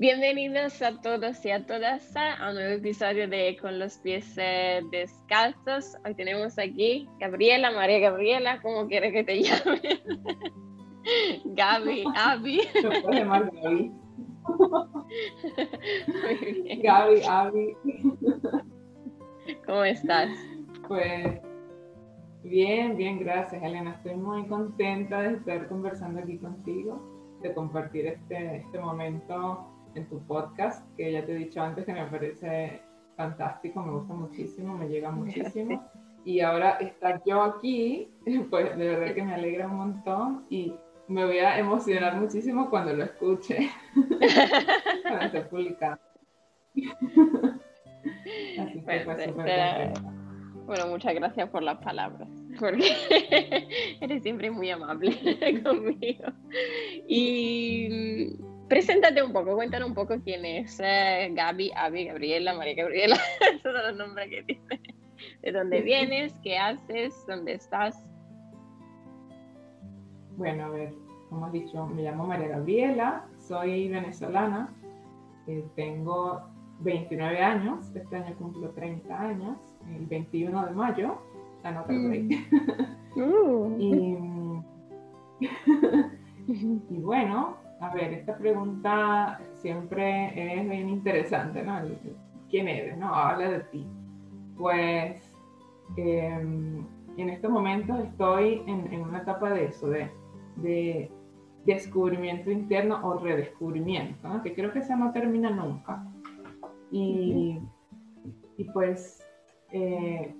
Bienvenidos a todos y a todas a un nuevo episodio de Con los pies eh, descalzos. Hoy tenemos aquí Gabriela, María Gabriela, ¿cómo quieres que te llame? Gaby, Abby. Se puede llamar Gaby. Gaby, Abby. ¿Cómo estás? Pues bien, bien, gracias Elena. Estoy muy contenta de estar conversando aquí contigo, de compartir este, este momento en tu podcast, que ya te he dicho antes que me parece fantástico, me gusta muchísimo, me llega muchísimo. Y ahora estar yo aquí, pues de verdad que me alegra un montón y me voy a emocionar muchísimo cuando lo escuche, cuando esté publicado. Así que pues, bueno, muchas gracias por las palabras, porque eres siempre muy amable conmigo. Y Preséntate un poco, cuéntanos un poco quién es eh, Gaby, Abby, Gabriela, María Gabriela, todos los nombres que tienes. ¿De dónde vienes? ¿Qué haces? ¿Dónde estás? Bueno, a ver, como has dicho, me llamo María Gabriela, soy venezolana, eh, tengo 29 años, este año cumplo 30 años, el 21 de mayo, anota mm. uh. y, y bueno, a ver, esta pregunta siempre es bien interesante, ¿no? ¿Quién eres? ¿No? Habla de ti. Pues em, en estos momentos estoy en, una etapa de eso, de, descubrimiento interno o redescubrimiento, ¿no? que creo que eso no termina nunca. Y, pues eh,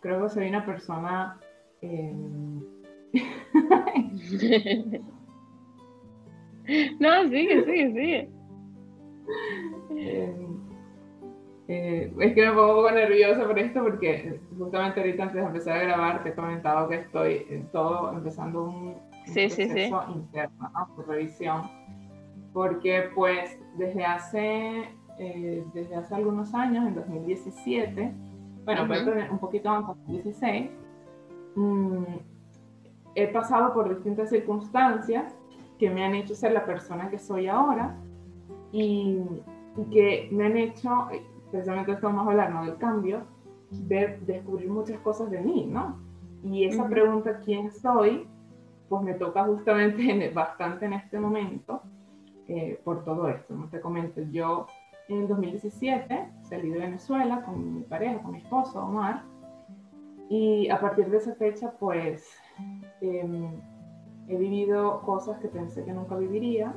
creo que soy una persona... Em, No, sigue, sigue, sigue. Eh, eh, es que me pongo un poco nerviosa por esto porque justamente ahorita antes de empezar a grabar te he comentado que estoy todo empezando un, proceso interno, ¿no? revisión. Porque pues desde hace, eh, desde hace algunos años, en 2017, bueno, un poquito antes, 2016, mm, he pasado por distintas circunstancias que me han hecho ser la persona que soy ahora y, que me han hecho, precisamente esto vamos a hablar, ¿no? Del cambio, de descubrir muchas cosas de mí, ¿no? Y esa pregunta, ¿quién soy? Pues me toca justamente bastante en este momento eh, por todo esto. ¿no? Te comento, yo en 2017 salí de Venezuela con mi pareja, con mi esposo, Omar, y a partir de esa fecha, pues... Eh, he vivido cosas que pensé que nunca viviría,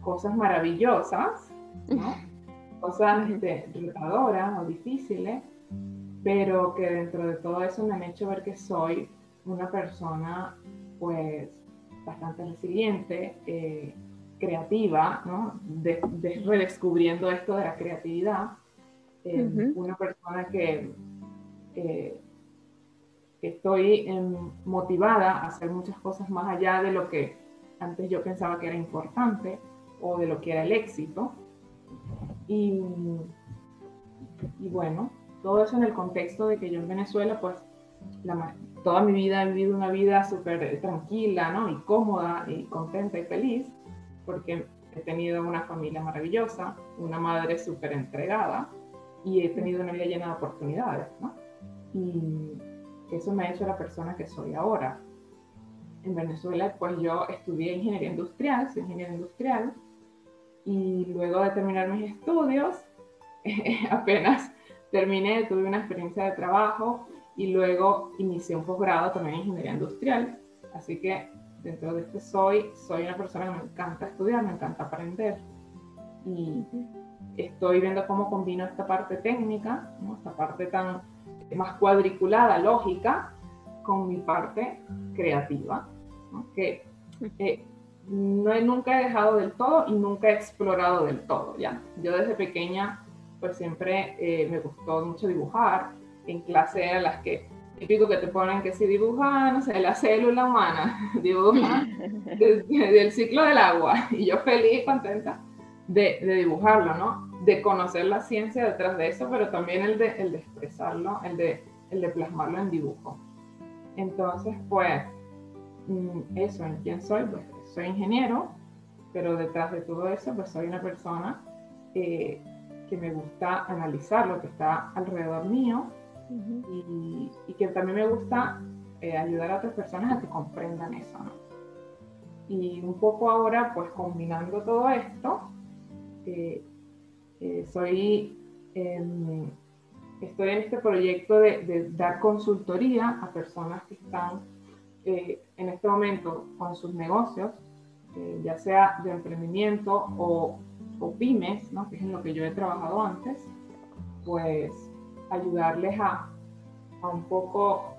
cosas maravillosas, cosas este, retadoras o difíciles, pero que dentro de todo eso me han hecho ver que soy una persona pues bastante resiliente, eh, creativa, ¿no? redescubriendo esto de la creatividad, eh, una persona que estoy em, motivada a hacer muchas cosas más allá de lo que antes yo pensaba que era importante o de lo que era el éxito. Y, y bueno, todo eso en el contexto de que yo en Venezuela, pues toda mi vida he vivido una vida súper tranquila, ¿no? Y cómoda y contenta y feliz, porque he tenido una familia maravillosa, una madre súper entregada y he tenido una vida llena de oportunidades, ¿no? Y, eso me ha hecho la persona que soy ahora. En Venezuela, pues yo estudié ingeniería industrial, soy ingeniero industrial, y luego de terminar mis estudios, apenas terminé, tuve una experiencia de trabajo y luego inicié un posgrado también en ingeniería industrial. Así que dentro de este soy, soy una persona que me encanta estudiar, me encanta aprender. Y estoy viendo cómo combino esta parte técnica, esta parte tan más cuadriculada, lógica, con mi parte creativa, que eh, no nunca he dejado del todo y nunca he explorado del todo, ¿ya? Yo desde pequeña, pues siempre eh, me gustó mucho dibujar, en clase eran las que, típico que te ponen que si dibujan, no sé, la célula humana, dibuja del ciclo del agua, y yo feliz contenta de, de dibujarlo, ¿no? de conocer la ciencia detrás de eso, pero también el de, el de expresarlo, el de, el de plasmarlo en dibujo. Entonces, pues, mm, eso, ¿en quién soy? Pues soy ingeniero, pero detrás de todo eso, pues soy una persona eh, que me gusta analizar lo que está alrededor mío y, que también me gusta eh, ayudar a otras personas a que comprendan eso, ¿no? Y un poco ahora, pues combinando todo esto, soy, em, estoy en este proyecto de, dar consultoría a personas que están en este momento con sus negocios eh, ya sea de emprendimiento o, pymes, ¿no? que es en lo que yo he trabajado antes, pues ayudarles a, a un poco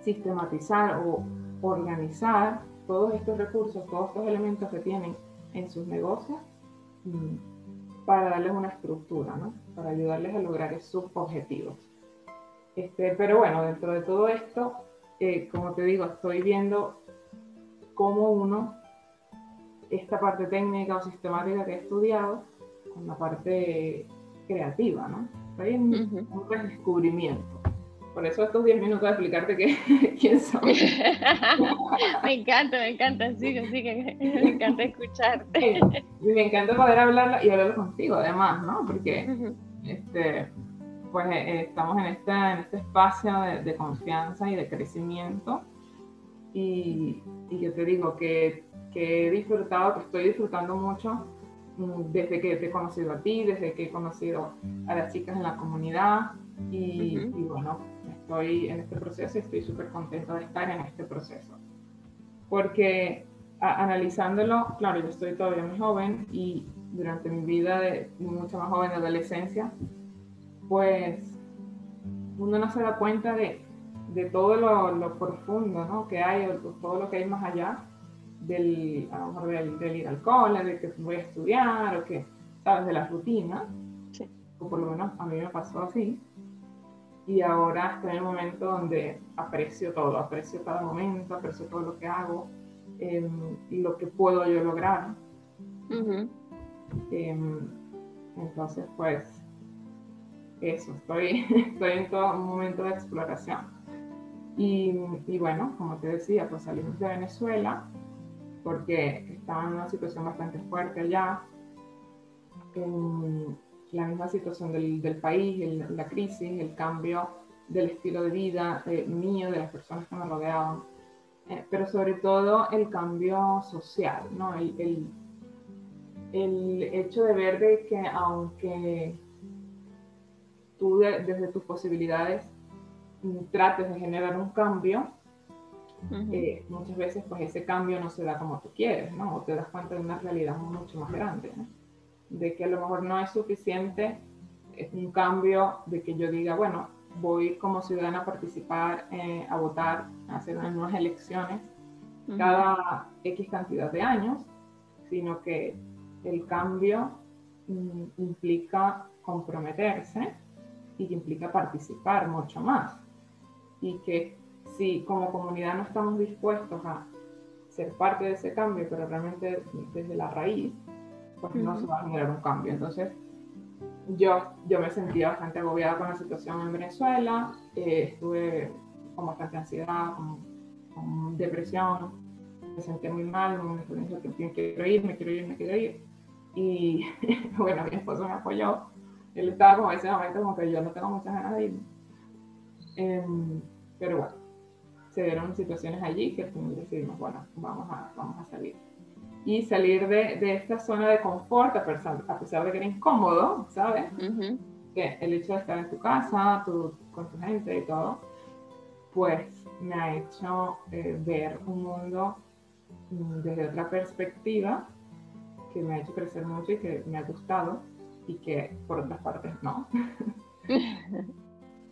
sistematizar o organizar todos estos recursos, todos estos elementos que tienen en sus negocios para darles una estructura, ¿no? para ayudarles a lograr sus objetivos. Este, pero bueno, dentro de todo esto, eh, como te digo, estoy viendo cómo uno esta parte técnica o sistemática que he estudiado con la parte creativa, ¿no? Estoy en un redescubrimiento. Por eso estos 10 minutos de explicarte que, quién soy. me encanta, me encanta, sigue, sigue, me encanta escucharte. Y me encanta poder hablarlo y hablarlo contigo además, ¿no? Porque este, pues eh, estamos en, esta, en este espacio de, de, confianza y de crecimiento. Y, y yo te digo que que he disfrutado, que estoy disfrutando mucho mm, desde que te he conocido a ti, desde que he conocido a las chicas en la comunidad y, bueno, estoy en este proceso y estoy súper contenta de estar en este proceso. Porque analizándolo, claro, yo estoy todavía muy joven y durante mi vida de mucho más joven de adolescencia, pues uno no se da cuenta de, de todo lo, lo profundo ¿no? que hay, o todo lo que hay más allá del, a lo mejor del, ir al cole, de que voy a estudiar o que, sabes, de la rutina. O por lo menos a mí me pasó así. Y ahora estoy en el momento donde aprecio todo, aprecio cada momento, aprecio todo lo que hago em, y lo que puedo yo lograr. Em, entonces, pues, eso, estoy, estoy en todo un momento de exploración. Y, y, bueno, como te decía, pues salimos de Venezuela porque estaban en una situación bastante fuerte allá, en la misma situación del, del país, la crisis, el cambio del estilo de vida eh, mío, de las personas que me rodeaban, eh, pero sobre todo el cambio social, ¿no? El, el, el, hecho de ver de que aunque tú desde tus posibilidades trates de generar un cambio, eh, muchas veces pues ese cambio no se da como tú quieres, ¿no? O te das cuenta de una realidad mucho más grande, ¿no? De que a lo mejor no es suficiente es un cambio de que yo diga, bueno, voy como ciudadana a participar, eh, a votar, a hacer unas elecciones cada X cantidad de años, sino que el cambio mm, implica comprometerse y que implica participar mucho más. Y que si como comunidad no estamos dispuestos a ser parte de ese cambio, pero realmente desde la raíz, pues no se va a generar un cambio. Entonces, yo, yo me sentía bastante agobiada con la situación en Venezuela, eh, estuve con bastante ansiedad, con, depresión, me sentí muy mal, me que quiero ir, me quiero ir, me quiero ir. Y bueno, mi esposo me apoyó. Él estaba como en ese momento como que yo no tengo muchas ganas de. Em, pero bueno, se dieron situaciones allí que decidimos, bueno, vamos a, vamos a salir. Y salir de, de esta zona de confort, a pesar, a pesar de que era incómodo, ¿sabes? Que el hecho de estar en tu casa, tu, con tu gente y todo, pues me ha hecho eh, ver un mundo mm, desde otra perspectiva que me ha hecho crecer mucho y que me ha gustado y que por otras partes no.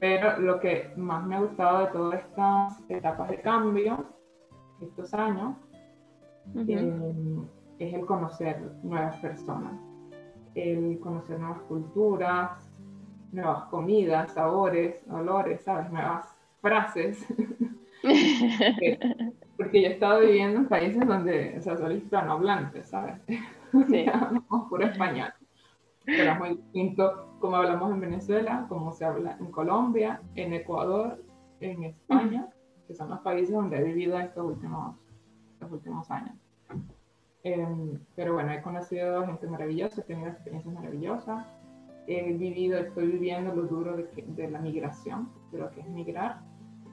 Pero lo que más me ha gustado de todas estas etapas de cambio, estos años, eh, es el conocer nuevas personas, el conocer nuevas culturas, nuevas comidas, sabores, olores, ¿sabes? Nuevas frases. porque, yo he estado viviendo en países donde, o sea, soy hispanohablante, ¿sabes? Sí. puro español pero es muy distinto como hablamos en Venezuela, como se habla en Colombia, en Ecuador, en España, que son los países donde he vivido estos últimos, estos últimos años. Em, pero bueno, he conocido gente maravillosa, he tenido experiencias maravillosas. He vivido, estoy viviendo lo duro de, de la migración, de lo que es migrar,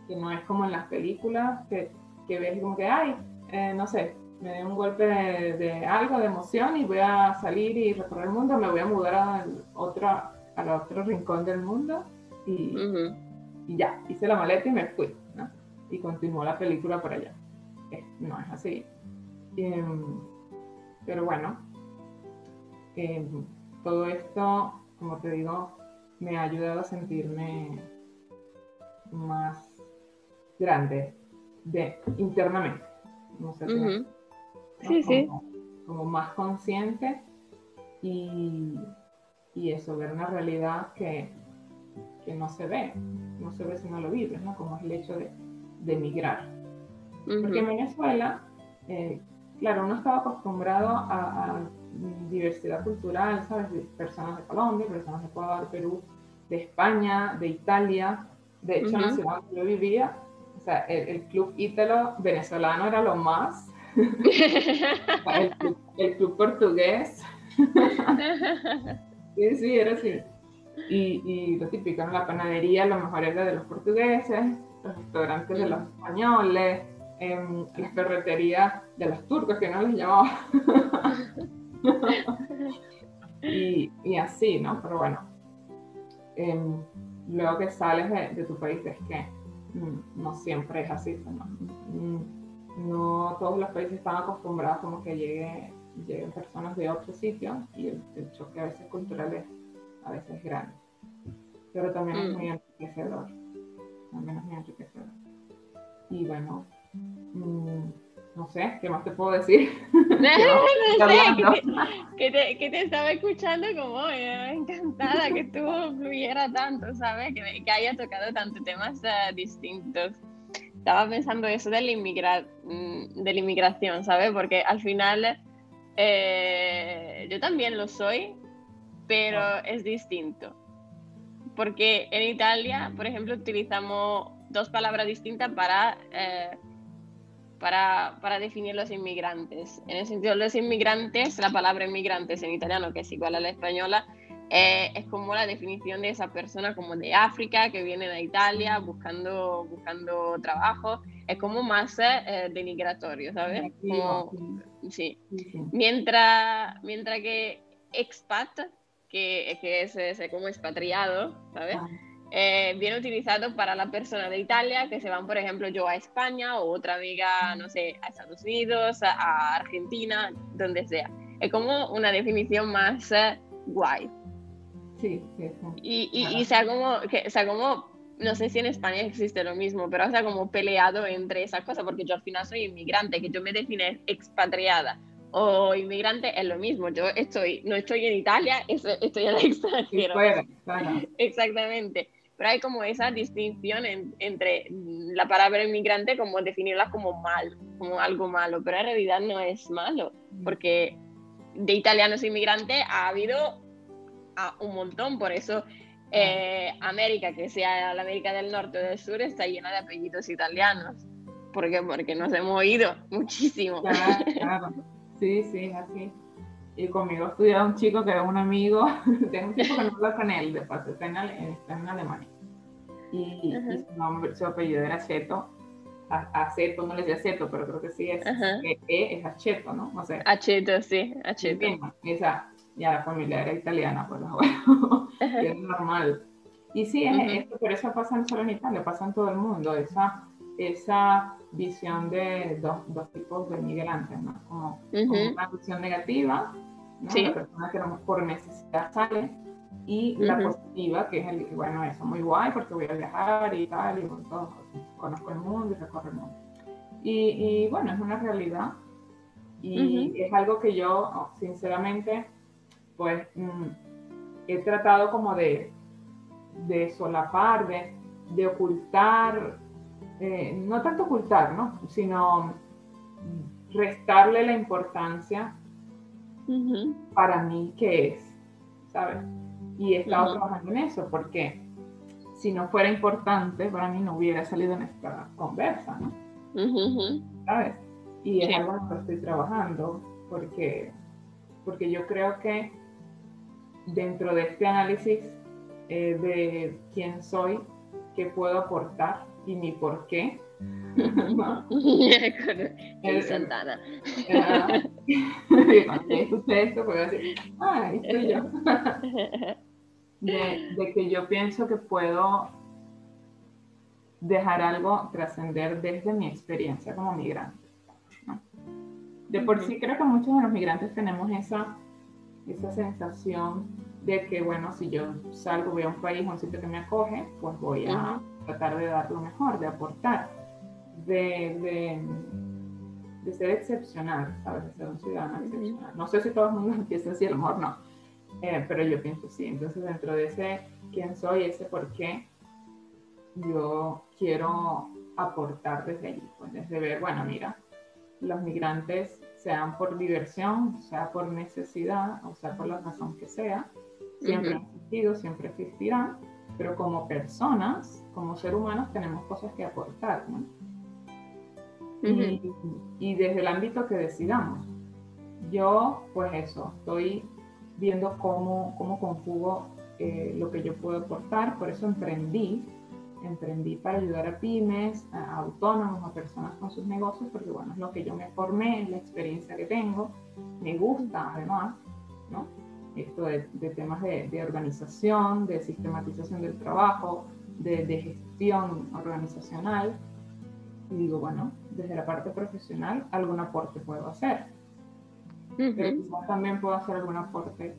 que no es como en las películas, que, que ves como que, ay, eh, no sé, me dio un golpe de, algo, de emoción y voy a salir y recorrer el mundo, me voy a mudar a otro, al otro rincón del mundo y, y, ya, hice la maleta y me fui, ¿no? Y continuó la película por allá. No es así. Em, pero bueno, em, todo esto, como te digo, me ha ayudado a sentirme más grande de, internamente. No sé Sí, sí. Como más consciente y, y, eso, ver una realidad que, que, no se ve, no se ve si no lo vives, ¿no? Como es el hecho de, de Porque en Venezuela, eh, claro, uno estaba acostumbrado a, diversidad cultural, ¿sabes? Personas de Colombia, personas de Ecuador, Perú, de España, de Italia. De hecho, en la ciudad donde yo vivía, o sea, el, el club ítalo venezolano era lo más el, club, portugués. sí, sí, era así. Y, y lo típico, la panadería, lo mejor era de los portugueses, los restaurantes de los españoles, eh, las ferreterías de los turcos, que no les llamaba. y, y, así, ¿no? Pero bueno, em, luego que sales de, tu país es que mm, no siempre es así. ¿no? Mm, no todos los países están acostumbrados como que llegue, lleguen personas de otros sitios y el, choque a veces cultural es a veces grande. Pero también es mm. muy enriquecedor. También es muy enriquecedor. Y bueno, no sé, ¿qué más te puedo decir? no, sé, que, te, que, te, estaba escuchando como encantada que tú fluyera tanto, ¿sabes? Que, que haya tocado tantos temas uh, distintos estaba pensando eso de la, mm, de la inmigración, ¿sabes? Porque al final eh, yo también lo soy, pero ah. es distinto. Porque en Italia, por ejemplo, utilizamos dos palabras distintas para, eh, para, para, definir los inmigrantes. En el sentido de los inmigrantes, la palabra inmigrantes en italiano, que es igual a la española, eh, es como la definición de esa persona como de África que viene de Italia buscando, buscando trabajo. Es como más eh, denigratorio, ¿sabes? sí. Mientras, mientras que expat, que, que es, como expatriado, ¿sabes? Eh, viene utilizado para la persona de Italia que se van, por ejemplo, yo a España o otra amiga, no sé, a Estados Unidos, a, Argentina, donde sea. Es como una definición más guay. Sí, sí, Y, y, y sea como, que, sea como, no sé si en España existe lo mismo, pero sea como peleado entre esas cosas, porque yo al final soy inmigrante, que yo me define expatriada o inmigrante es lo mismo. Yo estoy, no estoy en Italia, estoy en el extranjero. Exactamente. Pero hay como esa distinción entre la palabra inmigrante, como definirla como mal, como algo malo, pero en realidad no es malo, porque de italianos inmigrantes ha habido un montón, por eso eh, América, que sea la América del Norte o del Sur, está llena de apellidos italianos. ¿Por qué? Porque nos hemos ido muchísimo. Claro, Sí, sí, así. Y conmigo estudiaba un chico que era un amigo, tengo un tiempo que no hablo con él, de paso, está en, Alemania. Y, su, nombre, su apellido era Cheto. Aceto, no le decía Aceto, pero creo que sí es. E, e, es Aceto, ¿no? O sea, Aceto, sí, Aceto. Esa, ya la familia era italiana, pues bueno, es normal. Y sí, es, pero eso pasa no solo en Italia, pasa en todo el mundo, esa, esa visión de dos, dos tipos de migrantes, ¿no? Como, una visión negativa, ¿no? La persona que no por necesidad sale, y la positiva, que es el, bueno, eso, muy guay, porque voy a viajar y tal, y todo, conozco el mundo y recorro el mundo. Y, y bueno, es una realidad, y es algo que yo, sinceramente, pues mm, he tratado como de, de solapar, de, ocultar, eh, no tanto ocultar, ¿no? Sino restarle la importancia para mí que es, ¿sabes? Y he estado trabajando en eso porque si no fuera importante, para mí no hubiera salido en esta conversa, ¿no? ¿Sabes? Y es algo en lo que estoy trabajando porque, porque yo creo que dentro de este análisis eh, de quién soy, qué puedo aportar y mi por qué, el, Santana. Escuché esto, puedo decir, ah, estoy yo. De, de, que yo pienso que puedo dejar algo trascender desde mi experiencia como migrante. De por sí creo que muchos de los migrantes tenemos esa, esa sensación de que, bueno, si yo salgo, voy a un país, a un sitio que me acoge, pues voy a tratar de dar lo mejor, de aportar de, de, ser excepcional, ¿sabes? De ser un ciudadano excepcional. No sé si todo el mundo empieza así, a lo mejor no, eh, pero yo pienso sí. Entonces, dentro de ese quién soy, ese por qué, yo quiero aportar desde allí, pues desde ver, bueno, mira, los migrantes, sean por diversión, sea por necesidad, o sea por la razón que sea, siempre han existido, siempre existirán, pero como personas, como seres humanos, tenemos cosas que aportar, ¿no? y, desde el ámbito que decidamos. Yo, pues eso, estoy viendo cómo, cómo conjugo eh, lo que yo puedo aportar, por eso emprendí, emprendí para ayudar a pymes, a autónomos, a personas con sus negocios, porque bueno, es lo que yo me formé, es la experiencia que tengo, me gusta además, ¿no? Esto de, temas de, de, organización, de sistematización del trabajo, de, de gestión organizacional, y digo, bueno, desde la parte profesional algún aporte puedo hacer. Pero quizás también puedo hacer algún aporte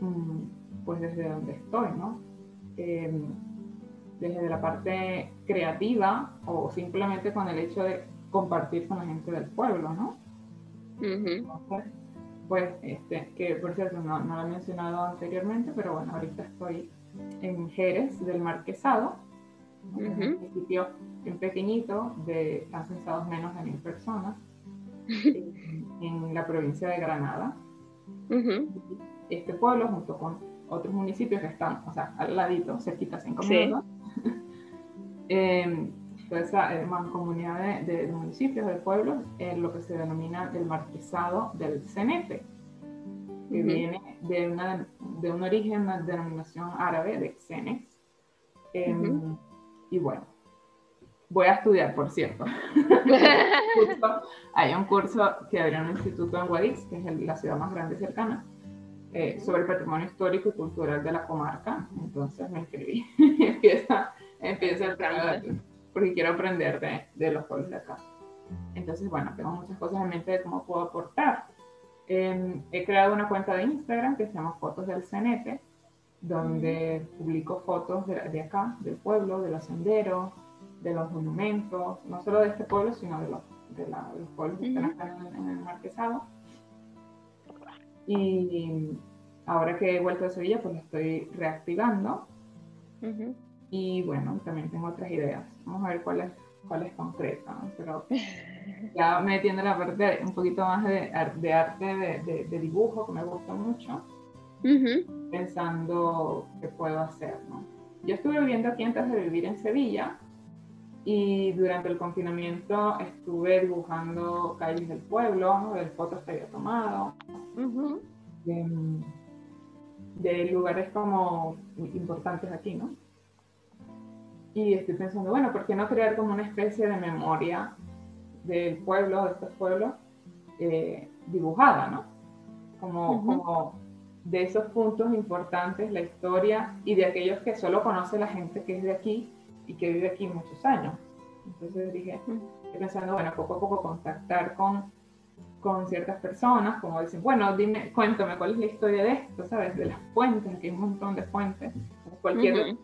mm, pues desde donde estoy, ¿no? Em, desde la parte creativa o simplemente con el hecho de compartir con la gente del pueblo, ¿no? pues, este, que por cierto no, no, lo he mencionado anteriormente, pero bueno, ahorita estoy en Jerez del Marquesado, un municipio bien pequeñito, de, han censado menos de mil personas, en, la provincia de Granada. Este pueblo, junto con otros municipios que están, o sea, al ladito, cerquita, cinco minutos, eh, toda esa eh, mancomunidad de, municipios, de pueblos, es lo que se denomina el marquesado del Cenete, que viene de, una, de un origen, una denominación árabe de Xenex. Em, y bueno, voy a estudiar, por cierto. hay un curso que abrió en el instituto en Guadix, que es la ciudad más grande cercana, eh, sobre el patrimonio histórico y cultural de la comarca. Entonces me inscribí y empieza, empieza el trámite porque quiero aprender de, de, los pueblos de acá. Entonces, bueno, tengo muchas cosas en mente de cómo puedo aportar. Em, he creado una cuenta de Instagram que se llama Fotos del Cenete, donde publico fotos de, acá, del pueblo, de los senderos, de los monumentos, no solo de este pueblo, sino de los, de los pueblos que están acá en, el Marquesado. Y ahora que he vuelto a Sevilla, pues lo estoy reactivando. Y bueno, también tengo otras ideas. Vamos a ver cuáles cuáles concretas, pero ya metiendo la parte un poquito más de, de arte, de, de, dibujo, que me gusta mucho pensando qué puedo hacer. ¿no? Yo estuve viviendo aquí antes de vivir en Sevilla y durante el confinamiento estuve dibujando calles del pueblo, ¿no? de fotos que había tomado, de, lugares como importantes aquí, ¿no? Y estoy pensando, bueno, ¿por qué no crear como una especie de memoria del pueblo, de estos pueblos, eh, dibujada, ¿no? Como, como de esos puntos importantes, la historia y de aquellos que solo conoce la gente que es de aquí y que vive aquí muchos años. Entonces dije, estoy pensando, bueno, poco a poco contactar con, con ciertas personas, como dicen, bueno, dime, cuéntame cuál es la historia de esto, ¿sabes? De las fuentes, que hay un montón de fuentes. Cualquier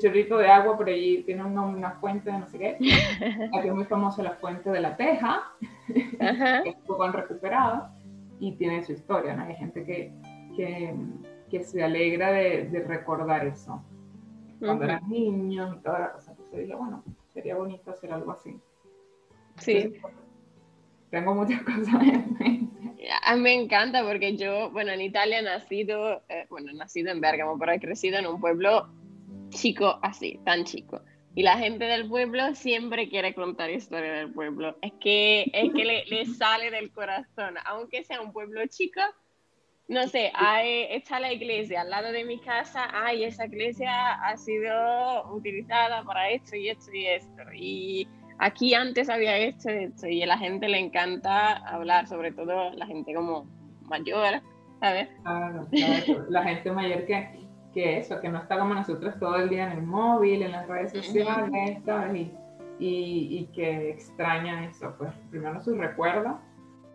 chorrito de agua por ahí tiene una fuente de no sé qué. Aquí es muy famosa la fuente de la Teja, que es poco han recuperado y tiene su historia, ¿no? Hay gente que que, que se alegra de, de recordar eso. Cuando eran niños y toda la cosa. Entonces dije, bueno, sería bonito hacer algo así. Sí. tengo muchas cosas en mente. A mí me encanta porque yo, bueno, en Italia he nacido, eh, bueno, he nacido en Bergamo, pero he crecido en un pueblo chico así, tan chico. Y la gente del pueblo siempre quiere contar historia del pueblo. Es que, es que le, le sale del corazón, aunque sea un pueblo chico. No sé, hay, está la iglesia al lado de mi casa. Ay, esa iglesia ha sido utilizada para esto y esto y esto. Y aquí antes había esto y esto. Y a la gente le encanta hablar, sobre todo la gente como mayor, ¿sabes? Claro, claro. La gente mayor que que eso, que no está como nosotros todo el día en el móvil, en las redes sociales, ¿sabes? Y, y, que extraña eso, pues primero sus recuerdos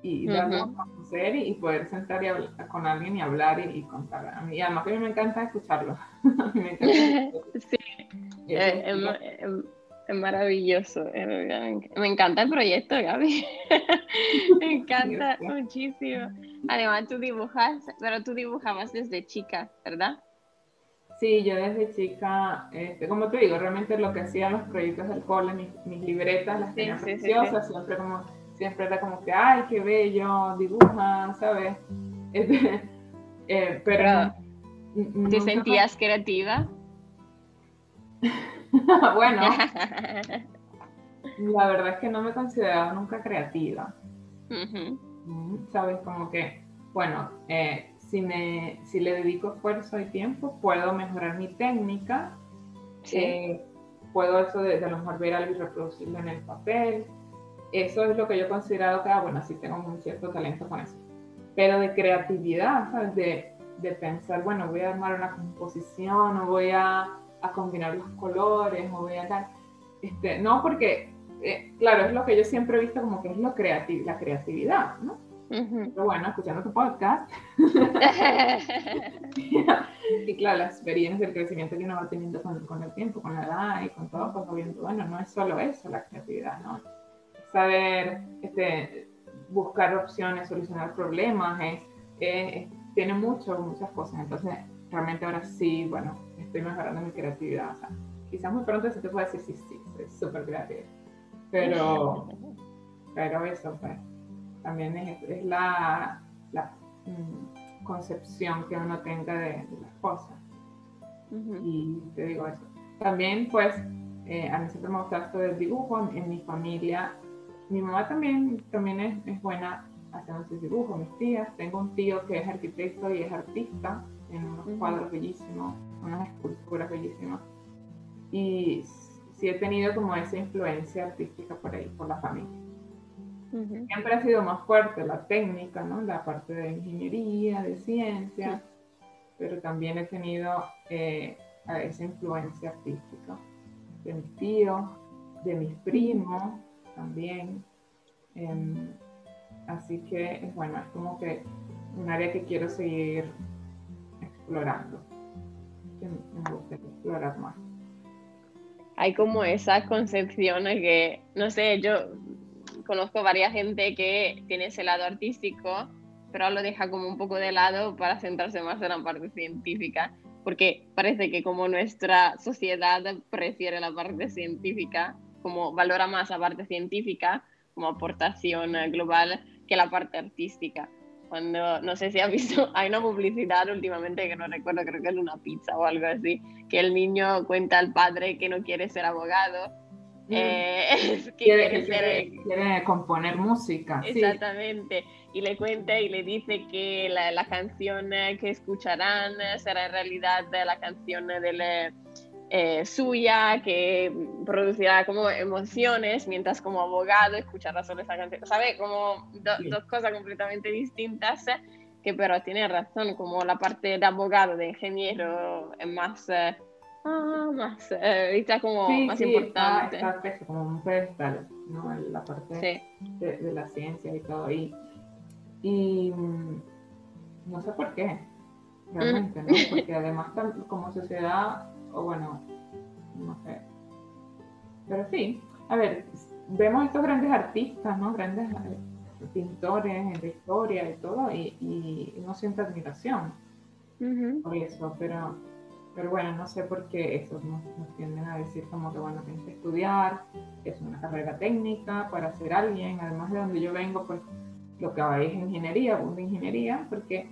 y darlo a conocer y, poder sentar y hablar, con alguien y hablar y, contar. A mí, y además que a mí me encanta escucharlo. me encanta sí, es, es, maravilloso. Me encanta el proyecto, Gaby. me encanta muchísimo. Además, tú dibujas, pero tú dibujabas desde chica, ¿verdad? Sí, yo desde chica, este, como te digo, realmente lo que hacía los proyectos del cole, mis, libretas las tenía preciosas, siempre como, siempre era como que, ay, qué bello, dibuja, ¿sabes? Este, eh, pero... ¿Te sentías creativa? bueno, la verdad es que no me consideraba nunca creativa. ¿Sabes? Como que, bueno, eh, si, me, si le dedico esfuerzo y tiempo, puedo mejorar mi técnica, eh, puedo eso de, a lo mejor ver algo y reproducirlo en el papel. Eso es lo que yo he considerado que, ah, bueno, sí tengo un cierto talento con eso. Pero de creatividad, ¿sabes? De, de pensar, bueno, voy a armar una composición o voy a, a combinar los colores o voy a dar... Este, no, porque, eh, claro, es lo que yo siempre he visto como que es lo creativo, la creatividad, ¿no? Pero bueno, escuchando tu podcast. y claro, la experiencia, el crecimiento que uno va teniendo con, con, el tiempo, con la edad y con todo, pues viendo, bueno, no es solo eso la creatividad, ¿no? Saber este, buscar opciones, solucionar problemas, es, tiene mucho, muchas cosas. Entonces, realmente ahora sí, bueno, estoy mejorando mi creatividad. O sea, quizás muy pronto se te puede decir, sí, sí, soy súper creativa. Pero, pero eso, pues también es, la, mm, concepción que uno tenga de, las cosas. Y te digo eso. También, pues, eh, a mí siempre me gusta esto del dibujo. En, mi familia, mi mamá también, también es, es buena haciendo sus dibujos, mis tías. Tengo un tío que es arquitecto y es artista, en unos cuadros bellísimos, unas esculturas bellísimas. Y sí he tenido como esa influencia artística por ahí, por la familia. Siempre ha sido más fuerte la técnica, ¿no? La parte de ingeniería, de ciencia, pero también he tenido eh, esa influencia artística de mis tíos, de mis primos también. Em, así que, bueno, es como que un área que quiero seguir explorando. me gustaría explorar más. Hay como esa concepción de que, no sé, yo conozco varias gente que tiene ese lado artístico, pero lo deja como un poco de lado para centrarse más en la parte científica, porque parece que como nuestra sociedad prefiere la parte científica, como valora más la parte científica como aportación global que la parte artística. Cuando, no sé si has visto, hay una publicidad últimamente que no recuerdo, creo que es una pizza o algo así, que el niño cuenta al padre que no quiere ser abogado eh, quiere, componer música. Exactamente. Y le cuenta y le dice que la, canción que escucharán será en realidad la canción de la, eh, suya, que producirá como emociones, mientras como abogado escuchará solo esa canción. ¿Sabe? Como dos cosas completamente distintas que pero tiene razón, como la parte de abogado, de ingeniero, es más... Eh, ah, más, eh, está como más importante. Está, como un pedestal, ¿no? La parte de, la ciencia y todo. Y, y mm, no sé por qué, realmente, ¿no? Porque además como sociedad, o bueno, no sé. Pero sí, a ver, vemos estos grandes artistas, ¿no? Grandes eh, pintores en la historia y todo, y, y uno siente admiración por eso, pero pero bueno, no sé por qué eso nos, tienden a decir como que, bueno, tienes que estudiar, es una carrera técnica para ser alguien, además de donde yo vengo, pues lo que hay es ingeniería, de ingeniería, porque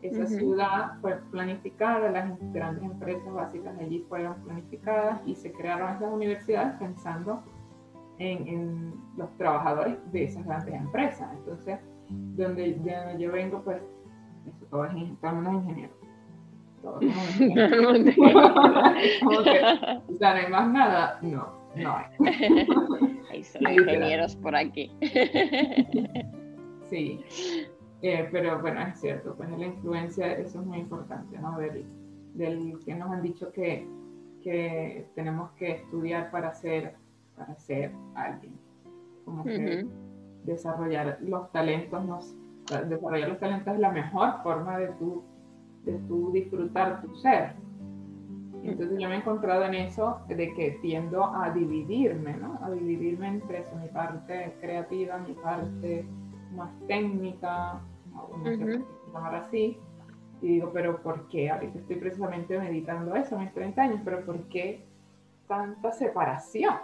Esa ciudad fue planificada, las grandes empresas básicas allí fueron planificadas y se crearon esas universidades pensando en, los trabajadores de esas grandes empresas. Entonces, donde, de donde yo vengo, pues, eso, todo es, todo el mundo es ingeniero. Todo el mundo no hay más nada, no, no hay. Hay solo ingenieros por aquí. Sí, eh, pero bueno, es cierto, pues la influencia, eso es muy importante, ¿no? Del, del que nos han dicho que, que tenemos que estudiar para ser, para ser alguien. Como que desarrollar los talentos, nos, desarrollar los talentos es la mejor forma de tu, de tu disfrutar tu ser. Entonces yo me he encontrado en eso de que tiendo a dividirme, ¿no? A dividirme entre eso, mi parte creativa, mi parte más técnica, no sé llamar así. Y digo, pero ¿por qué? Ahorita estoy precisamente meditando eso a mis 30 años, pero ¿por qué tanta separación?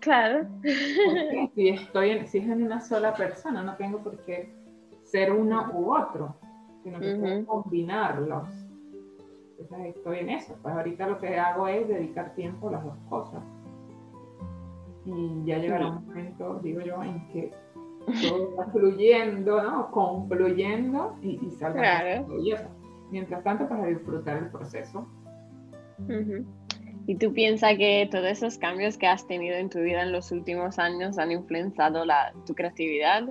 Claro. Si, estoy en, si es en una sola persona, no tengo por qué ser uno u otro, sino que puedo combinarlos. Entonces estoy en eso. Pues ahorita lo que hago es dedicar tiempo a las dos cosas. Y ya llegará un momento, digo yo, en que todo está fluyendo, ¿no? Confluyendo y, y salga claro. Mientras tanto, para disfrutar el proceso. ¿Y tú piensas que todos esos cambios que has tenido en tu vida en los últimos años han influenciado la, tu creatividad?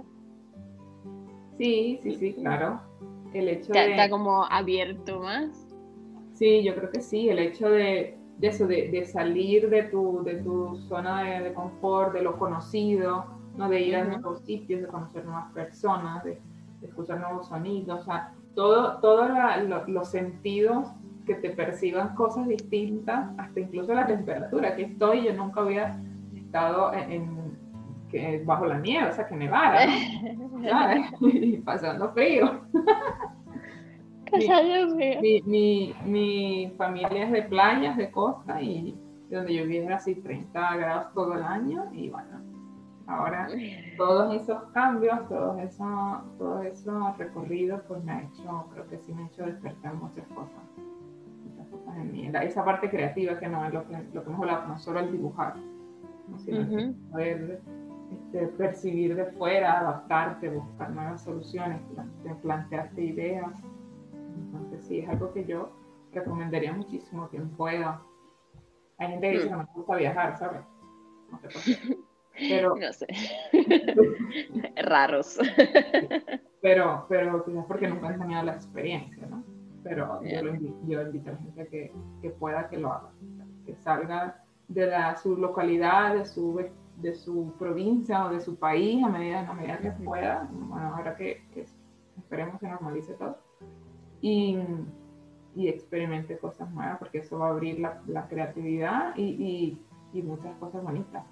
Sí, sí, sí, claro. El hecho ¿Te, de... como abierto más? Sí, yo creo que sí. El hecho de, de eso, de, de, salir de tu, de tu zona de, de confort, de lo conocido, ¿no? de ir a nuevos sitios, de conocer nuevas personas, de, escuchar nuevos sonidos, o sea, todos todo los sentidos que te perciban cosas distintas, hasta incluso la temperatura que estoy, yo nunca había estado en, bajo la nieve, o sea, que nevara, y pasando frío. mi, mi, mi, familia es de playas, de costa, y donde yo vivía así 30 grados todo el año, y bueno, Ahora, todos esos cambios, todos esos, todo eso recorridos, pues me ha hecho, creo que sí me ha hecho despertar muchas cosas. Muchas cosas en mí. esa parte creativa que no es lo que, lo que hemos hablado, no solo el dibujar, sino poder este, percibir de fuera, adaptarte, buscar nuevas soluciones, plantearte ideas. Entonces, sí, es algo que yo recomendaría muchísimo quien pueda. Hay gente que dice que no me gusta viajar, ¿sabes? No sé por qué. Pero, no sé. Raros. Pero, pero quizás porque nunca han tenido la experiencia, ¿no? Pero yo, invito, a la gente que, que, pueda que lo haga, que salga de la, su localidad, de su, de su provincia o de su país a medida, a medida que pueda, bueno, ahora que, que esperemos que normalice todo, y, y, experimente cosas nuevas, porque eso va a abrir la, la creatividad y, y, y muchas cosas bonitas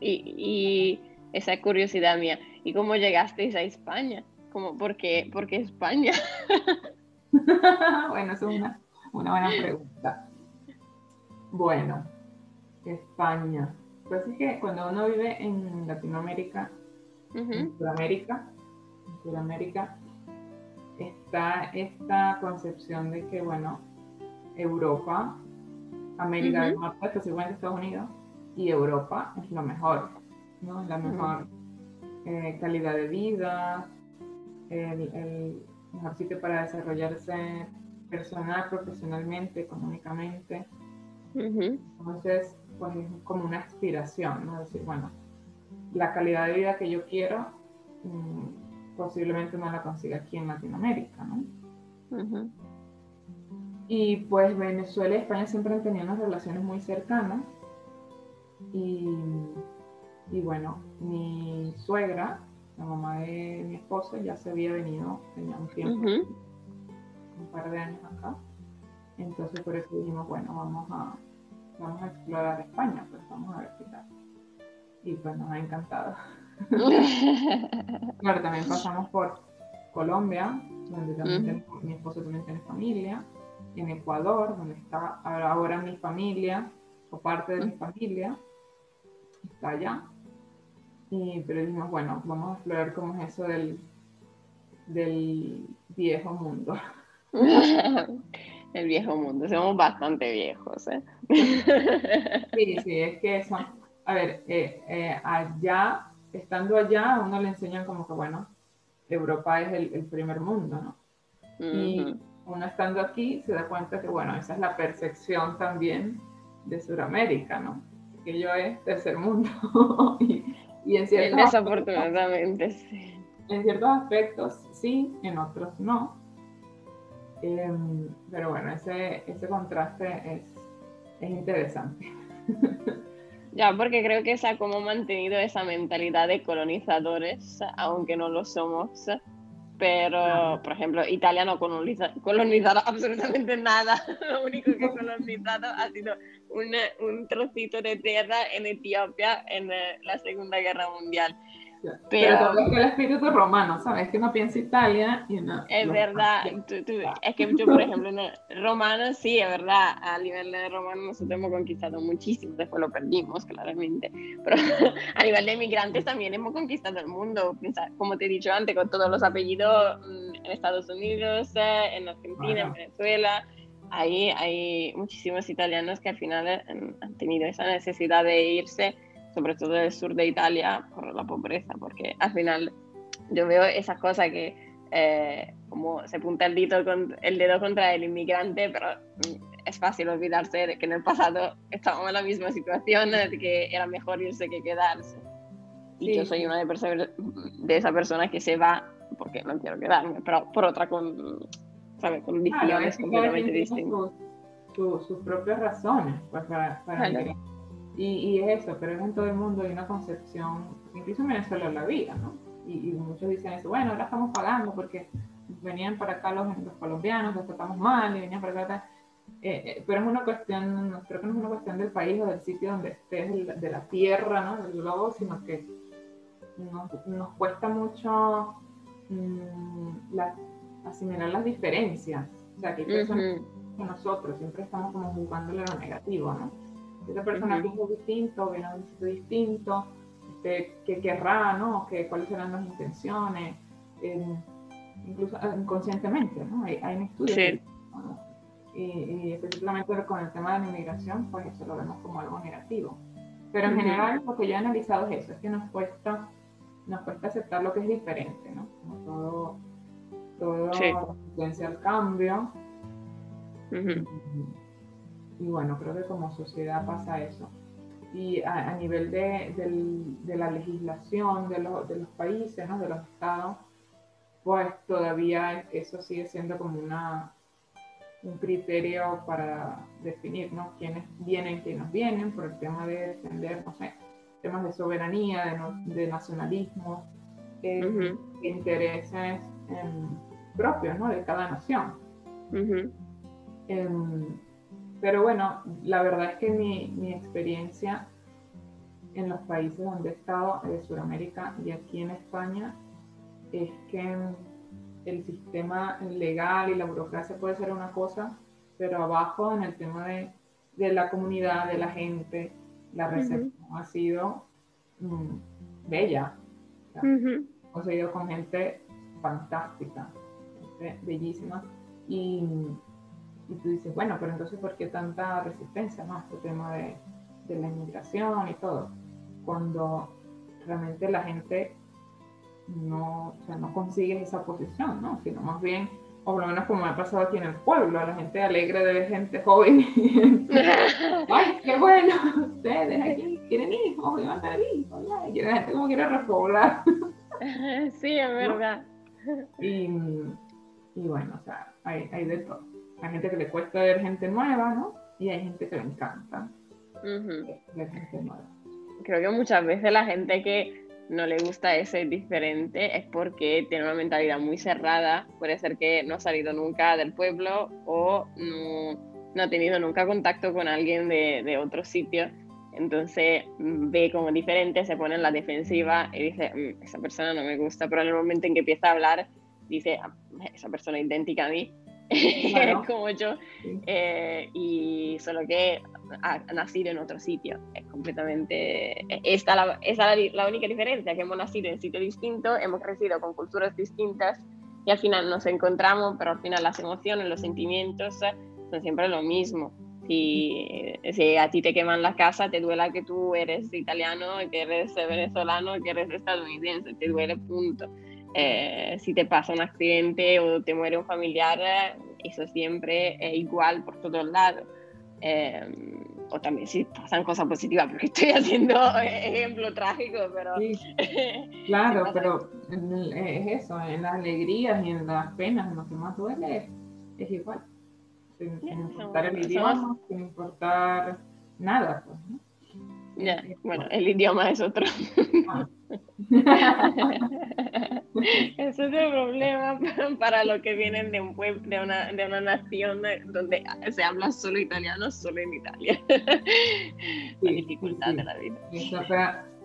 y, esa curiosidad mía, ¿y cómo llegasteis a España? ¿Cómo, por, qué, España? bueno, es una, buena pregunta. Bueno, España. Pues es que cuando uno vive en Latinoamérica, en Sudamérica, en Sudamérica, está esta concepción de que, bueno, Europa, América del Norte, especialmente Estados Unidos, y Europa es lo mejor, ¿no? La mejor eh, calidad de vida, el, mejor sitio para desarrollarse personal, profesionalmente, económicamente. Entonces, pues es como una aspiración, ¿no? Decir, bueno, la calidad de vida que yo quiero mm, posiblemente no la consiga aquí en Latinoamérica, ¿no? Y pues Venezuela y España siempre han tenido unas relaciones muy cercanas y, bueno, mi suegra, la mamá de mi esposo, ya se había venido, tenía un tiempo, un par de años acá. Entonces por eso dijimos, bueno, vamos a, vamos a explorar España, pues vamos a ver qué tal. Y pues nos ha encantado. claro, también pasamos por Colombia, donde también mi esposo también tiene familia, en Ecuador, donde está ahora mi familia, o parte de mi familia, está allá. Y, pero dijimos, bueno, vamos a explorar cómo es eso del, del viejo mundo. El viejo mundo, somos bastante viejos. ¿eh? Sí, sí, es que son, a ver, eh, eh, allá, estando allá, a uno le enseñan como que, bueno, Europa es el, primer mundo, ¿no? Y uno estando aquí se da cuenta que, bueno, esa es la percepción también de Sudamérica, ¿no? Que yo es tercer mundo. y, y, en ciertos Desafortunadamente, sí. En ciertos aspectos sí, en otros no. Em, pero bueno, ese, ese contraste es, es interesante. Ya, porque creo que se ha como mantenido esa mentalidad de colonizadores, aunque no lo somos. Pero, por ejemplo, Italia no coloniza, colonizado absolutamente nada. Lo único que ha colonizado ha sido un, un trocito de tierra en Etiopía en eh, la Segunda Guerra Mundial. Pero, todo es el espíritu romano, ¿sabes? Que no piensa Italia y no. Es verdad, es que yo, por ejemplo, romano, sí, es verdad, a nivel de romano nosotros hemos conquistado muchísimo, después lo perdimos, claramente, pero a nivel de migrantes también hemos conquistado el mundo, como te he dicho antes, con todos los apellidos mm, en Estados Unidos, eh, en Argentina, en Venezuela. Ahí hay muchísimos italianos que al final han tenido esa necesidad de irse sobre todo del sur de Italia, por la pobreza, porque al final yo veo esas cosas que eh, como se punta el dedo, con, el dedo contra el inmigrante, pero mm, es fácil olvidarse de que en el pasado estábamos en la misma situación, de que era mejor irse que quedarse. Y yo soy una de, de esas personas que se va porque no quiero quedarme, pero por otra con, ¿sabe? condiciones completamente distintas. sus propias razones pues, para, para y, es eso, pero es en todo el mundo hay una concepción, incluso en Venezuela la vida, ¿no? Y, muchos dicen eso, bueno, ahora estamos pagando porque venían para acá los, los colombianos, los tratamos mal y venían para acá. Eh, eh, pero es una cuestión, creo que no es una cuestión del país o del sitio donde estés, de la tierra, ¿no? Del globo, sino que nos, nos cuesta mucho mm, asimilar las diferencias. O sea, que hay personas que nosotros siempre estamos como jugándole lo negativo, ¿no? Esa persona piensa distinto, viene a un sitio distinto, este, que querrá, ¿no? Que, cuáles serán las intenciones, incluso ah, inconscientemente, ¿no? Hay, hay un estudio. Sí. y, y, específicamente con el tema de la inmigración, pues eso lo vemos como algo negativo. Pero en general lo que yo he analizado es eso, es que nos cuesta, nos cuesta aceptar lo que es diferente, ¿no? Como todo, todo sí. al cambio. Y bueno, creo que como sociedad pasa eso. Y a, nivel de, de, la legislación de, de los países, ¿no? de los estados, pues todavía eso sigue siendo como una, un criterio para definir ¿no? quiénes vienen, quiénes vienen, por el tema de defender, no sé, temas de soberanía, de, de nacionalismo, de intereses em, propios ¿no? de cada nación. Pero bueno, la verdad es que mi, mi experiencia en los países donde he estado, de Sudamérica y aquí en España, es que el sistema legal y la burocracia puede ser una cosa, pero abajo en el tema de, de la comunidad, de la gente, la recepción ha sido mm, bella. O sea, he ido con gente fantástica, bellísima. Y y tú dices, bueno, pero entonces, ¿por qué tanta resistencia a este tema de, de, la inmigración y todo? Cuando realmente la gente no, o sea, no consigue esa posición, ¿no? Sino más bien, o por lo menos como me ha pasado aquí en el pueblo, la gente alegre de ver gente joven. ¡Ay, qué bueno! Ustedes aquí quieren hijos, y van a tener hijos, y la gente como quiere repoblar. sí, es verdad. Y, y bueno, o sea, hay, hay de todo. Hay gente que le cuesta ver gente nueva, ¿no? Y hay gente que le encanta ver gente nueva. Creo que muchas veces la gente que no le gusta ese diferente es porque tiene una mentalidad muy cerrada. Puede ser que no ha salido nunca del pueblo o no, ha tenido nunca contacto con alguien de, de, otro sitio. Entonces mm, ve como diferente, se pone en la defensiva y dice, mm, esa persona no me gusta, pero en el momento en que empieza a hablar, dice, ah, esa persona idéntica a mí, como yo, eh, y solo que ha nacido en otro sitio. Es completamente. Esta la, es la, única diferencia: que hemos nacido en sitio distinto, hemos crecido con culturas distintas y al final nos encontramos, pero al final las emociones, los sentimientos son siempre lo mismo. Si, si a ti te queman la casa, te duela que tú eres italiano, que eres venezolano, que eres estadounidense, te duele punto. Eh, si te pasa un accidente o te muere un familiar, eso siempre es igual por todos lados. Eh, o también si pasan cosas positivas, porque estoy haciendo ejemplo trágico, pero... claro, pero es eso, en las alegrías y en las penas, en lo que más duele es, igual. Sin, importar el idioma, sin importar nada. Pues, bueno, el idioma es otro. Ah. es otro problema para los que vienen de un pueblo, de una, de una nación donde se habla solo italiano, solo en Italia. la dificultad de la vida.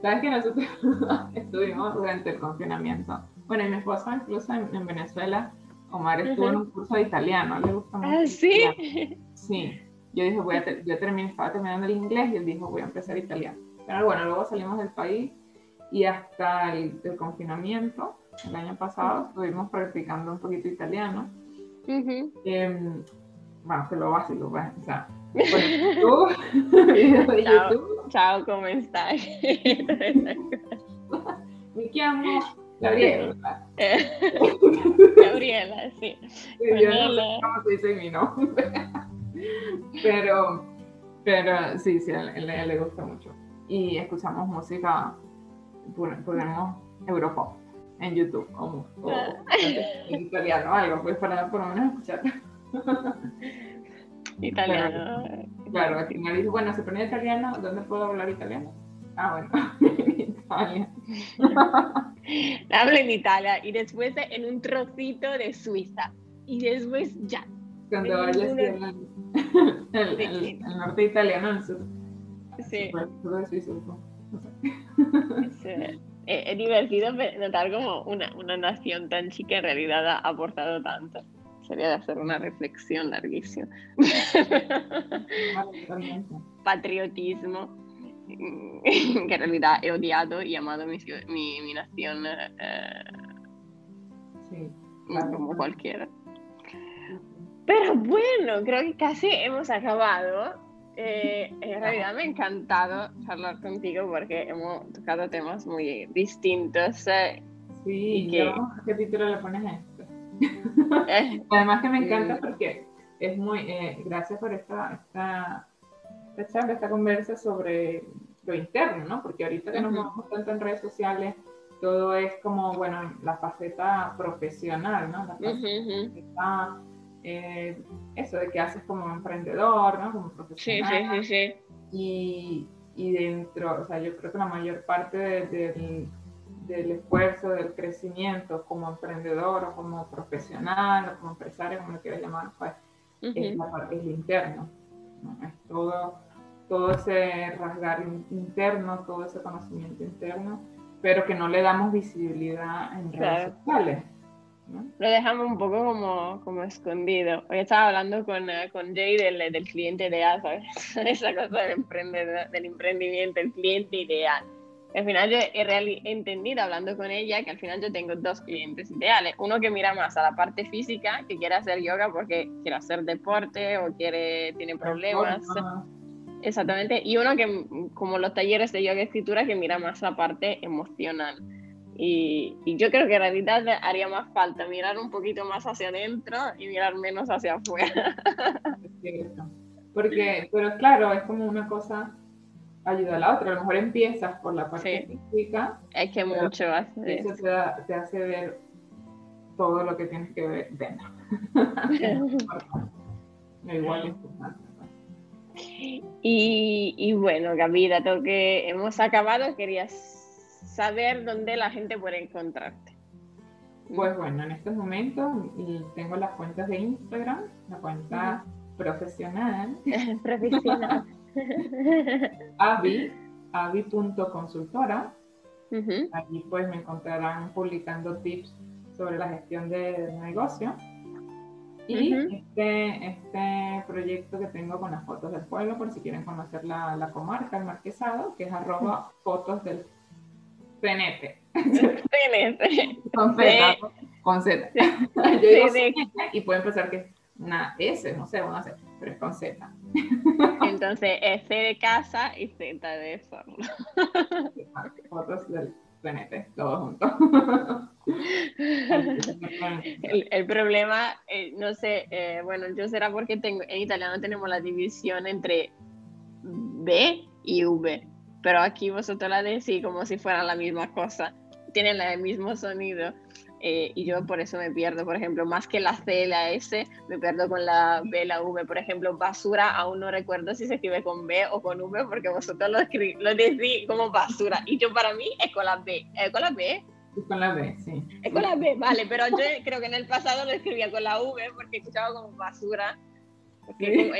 Sabes que nosotros estuvimos durante el confinamiento. Bueno, y mi esposa incluso en, Venezuela, Omar estuvo en un curso de italiano, le gusta mucho. ¿Ah, sí? Sí. Yo dije, voy a yo terminé, estaba terminando el inglés y él dijo, voy a empezar italiano. Pero bueno, luego salimos del país y hasta el, confinamiento, el año pasado, estuvimos practicando un poquito italiano. Em, bueno, que lo básico, pues, o sea, YouTube, videos de Ciao. YouTube. Ciao, ¿cómo estás? Me llamo Gabriela. Gabriela, sí. Yo no sé cómo se dice mi nombre. Pero, pero sí, sí, a él, le gusta mucho. Y escuchamos música, ponemos Europop en YouTube o, en italiano, algo, pues para por lo menos escuchar. Italiano. claro, al final dice, bueno, se pone italiano, ¿dónde puedo hablar italiano? Ah, bueno, en Italia. Habla en Italia y después en un trocito de Suiza. Y después ya. Cuando vayas el, el, norte italiano, el sur. Sí. Es, divertido notar como una, una, nación tan chica en realidad ha aportado tanto. Sería de hacer una reflexión larguísima. Patriotismo, que en realidad he odiado y amado mi, mi, mi nación eh, sí, como cualquiera. Pero bueno, creo que casi hemos acabado. Eh, en realidad me ha encantado charlar contigo porque hemos tocado temas muy distintos. Eh, sí, que... ¿qué título le pones a esto? Eh, Además que me encanta porque es muy, gracias por esta, esta, esta charla, esta conversa sobre lo interno, ¿no? Porque ahorita que nos movemos tanto en redes sociales, todo es como, bueno, la faceta profesional, ¿no? La faceta eh, eso de que haces como emprendedor, ¿no? Como profesional. Sí, sí, sí, Y, y, dentro, o sea, yo creo que la mayor parte del, del, esfuerzo, del crecimiento como emprendedor o como profesional o como empresario, como lo quieras llamar, pues es, la parte, es interno. Es todo, todo ese rasgar interno, todo ese conocimiento interno, pero que no le damos visibilidad en redes sociales. Lo dejamos un poco como, como escondido. Hoy estaba hablando con, eh, con Jay del, del, cliente ideal, ¿sabes? Esa cosa del, del emprendimiento, el cliente ideal. Al final yo he, entendido hablando con ella que al final yo tengo dos clientes ideales. Uno que mira más a la parte física, que quiere hacer yoga porque quiere hacer deporte o quiere, tiene problemas. Exactamente. Y uno que, como los talleres de yoga y escritura, que mira más la parte emocional. Y, yo creo que en realidad haría más falta mirar un poquito más hacia adentro y mirar menos hacia afuera. Porque, pero claro, es como una cosa ayuda a la otra. A lo mejor empiezas por la parte física. Es que mucho hace. Eso te, hace ver todo lo que tienes que ver dentro. Igual es y, y bueno, Gaby, dado que hemos acabado, querías saber dónde la gente puede encontrarte. Pues bueno, en estos momentos tengo las cuentas de Instagram, la cuenta profesional. profesional. Avi, avi.consultora. Allí pues me encontrarán publicando tips sobre la gestión de negocio. Y este, este proyecto que tengo con las fotos del pueblo, por si quieren conocer la, la comarca, el marquesado, que es arroba fotos del PNP. PNP. Con Z, Con Z. Yo digo y pueden pensar que es una S, no sé, una C, pero es con Z. Entonces, S de casa y Z de sol. Fotos del planeta, todos juntos. el, problema, eh, no sé, eh, bueno, yo será porque tengo, en italiano tenemos la división entre B y V, pero aquí vosotros la decís como si fuera la misma cosa, tienen el mismo sonido. Eh, y yo por eso me pierdo, por ejemplo, más que la C la S, me pierdo con la B la V. Por ejemplo, basura, aún no recuerdo si se escribe con B o con V, porque vosotros lo, lo decís como basura. Y yo para mí es con la B. ¿Es con la B? Es con la B, sí. Es con la B, vale, pero yo creo que en el pasado lo escribía con la V porque escuchaba como basura. Porque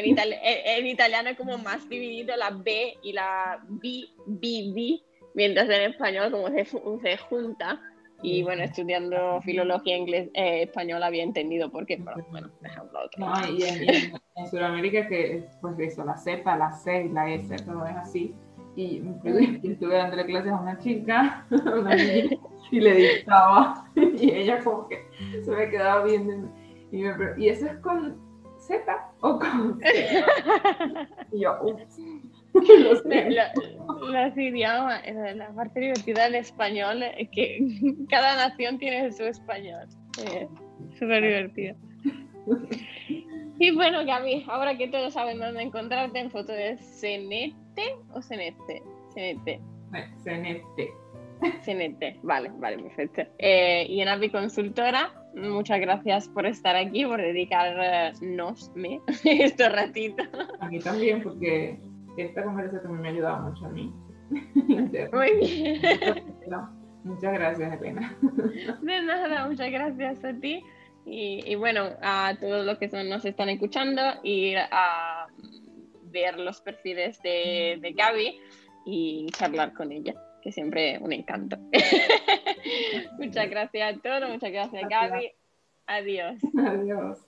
en, italiano es como más dividido la B y la B, B, B, mientras en español como se, se junta y bueno, estudiando filología inglés, eh, español había entendido por qué, pero bueno, dejamos otro. No, y en, en, Sudamérica que pues eso, la Z, la C y la S, todo es así. Y estuve dando clases a una chica, y le dictaba, y ella como que se me quedaba viendo, y, me, ¿y eso es con Z o con Z? y yo, ups. los idiomas, la parte divertida del español es que cada nación tiene su español. Súper divertido. Y bueno, Gaby, ahora que todos saben dónde encontrarte en foto de Cenete o Cenete. Cenete. Cenete. Cenete, vale, vale, perfecto. Eh, y en Avi Consultora, muchas gracias por estar aquí, por dedicarnos estos ratitos. A mí también, porque esta conversación también me ha ayudado mucho a mí. Muy bien. muchas gracias, Elena. De nada, muchas gracias a ti. Y, bueno, a todos los que nos están escuchando, ir a ver los perfiles de, de Gaby y charlar con ella, que siempre es un encanto. muchas gracias a todos, muchas gracias, gracias. Gaby. Adiós. Adiós.